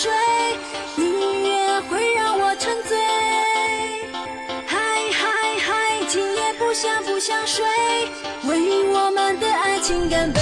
水，音乐会让我沉醉。嗨嗨嗨，今夜不想不想睡，为我们的爱情干杯。